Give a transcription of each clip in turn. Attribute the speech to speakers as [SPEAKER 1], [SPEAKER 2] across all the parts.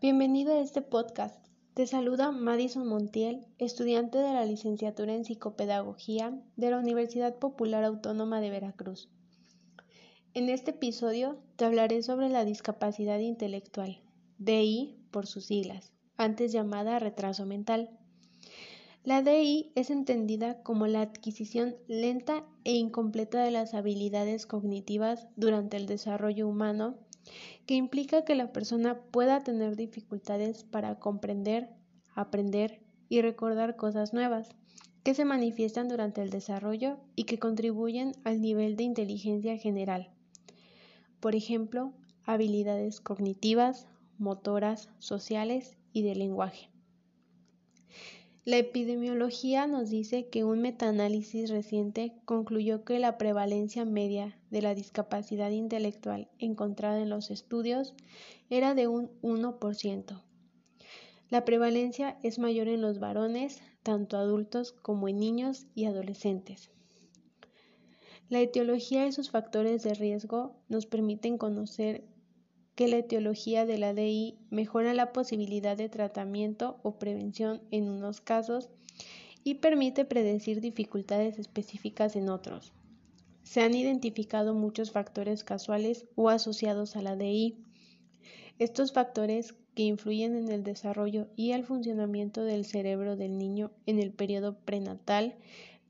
[SPEAKER 1] Bienvenido a este podcast. Te saluda Madison Montiel, estudiante de la licenciatura en Psicopedagogía de la Universidad Popular Autónoma de Veracruz. En este episodio te hablaré sobre la discapacidad intelectual, DI por sus siglas, antes llamada retraso mental. La DI es entendida como la adquisición lenta e incompleta de las habilidades cognitivas durante el desarrollo humano que implica que la persona pueda tener dificultades para comprender, aprender y recordar cosas nuevas que se manifiestan durante el desarrollo y que contribuyen al nivel de inteligencia general. Por ejemplo, habilidades cognitivas, motoras, sociales y de lenguaje. La epidemiología nos dice que un metaanálisis reciente concluyó que la prevalencia media de la discapacidad intelectual encontrada en los estudios era de un 1%. La prevalencia es mayor en los varones, tanto adultos como en niños y adolescentes. La etiología y sus factores de riesgo nos permiten conocer que la etiología de la DI mejora la posibilidad de tratamiento o prevención en unos casos y permite predecir dificultades específicas en otros. Se han identificado muchos factores casuales o asociados a la DI. Estos factores que influyen en el desarrollo y el funcionamiento del cerebro del niño en el periodo prenatal,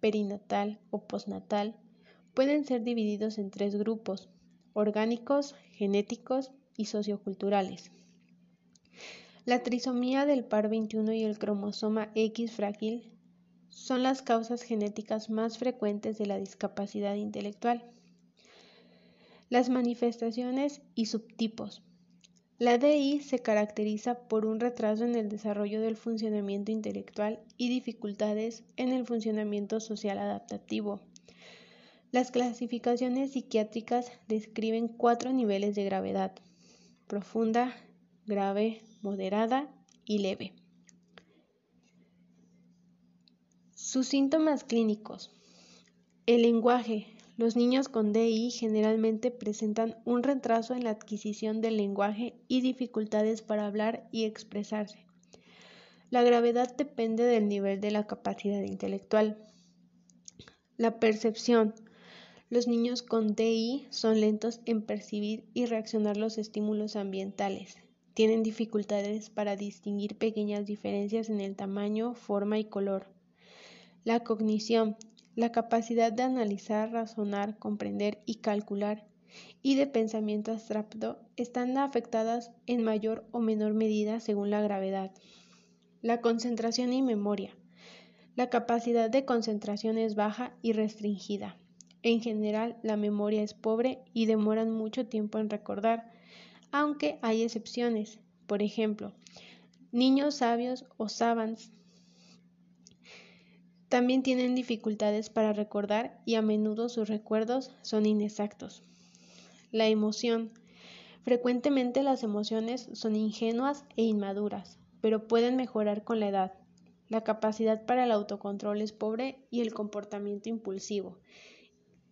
[SPEAKER 1] perinatal o postnatal pueden ser divididos en tres grupos, orgánicos, genéticos y socioculturales. La trisomía del par 21 y el cromosoma X frágil son las causas genéticas más frecuentes de la discapacidad intelectual. Las manifestaciones y subtipos. La DI se caracteriza por un retraso en el desarrollo del funcionamiento intelectual y dificultades en el funcionamiento social adaptativo. Las clasificaciones psiquiátricas describen cuatro niveles de gravedad profunda, grave, moderada y leve. Sus síntomas clínicos. El lenguaje. Los niños con DI generalmente presentan un retraso en la adquisición del lenguaje y dificultades para hablar y expresarse. La gravedad depende del nivel de la capacidad intelectual. La percepción. Los niños con DI son lentos en percibir y reaccionar los estímulos ambientales. Tienen dificultades para distinguir pequeñas diferencias en el tamaño, forma y color. La cognición, la capacidad de analizar, razonar, comprender y calcular y de pensamiento abstracto están afectadas en mayor o menor medida según la gravedad. La concentración y memoria. La capacidad de concentración es baja y restringida. En general, la memoria es pobre y demoran mucho tiempo en recordar, aunque hay excepciones. Por ejemplo, niños sabios o savants también tienen dificultades para recordar y a menudo sus recuerdos son inexactos. La emoción. Frecuentemente las emociones son ingenuas e inmaduras, pero pueden mejorar con la edad. La capacidad para el autocontrol es pobre y el comportamiento impulsivo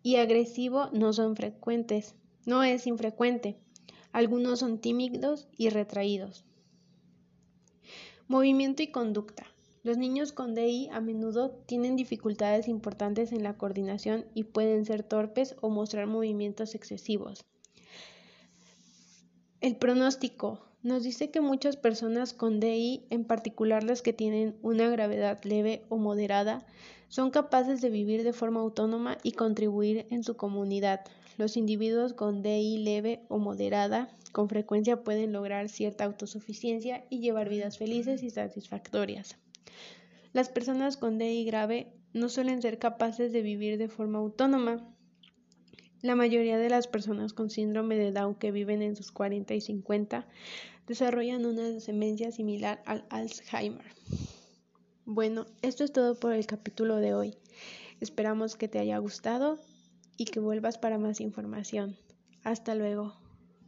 [SPEAKER 1] y agresivo no son frecuentes, no es infrecuente. Algunos son tímidos y retraídos. Movimiento y conducta. Los niños con DI a menudo tienen dificultades importantes en la coordinación y pueden ser torpes o mostrar movimientos excesivos. El pronóstico nos dice que muchas personas con DI, en particular las que tienen una gravedad leve o moderada, son capaces de vivir de forma autónoma y contribuir en su comunidad. Los individuos con DI leve o moderada con frecuencia pueden lograr cierta autosuficiencia y llevar vidas felices y satisfactorias. Las personas con DI grave no suelen ser capaces de vivir de forma autónoma. La mayoría de las personas con síndrome de Down que viven en sus 40 y 50 desarrollan una demencia similar al Alzheimer. Bueno, esto es todo por el capítulo de hoy. Esperamos que te haya gustado y que vuelvas para más información. Hasta luego.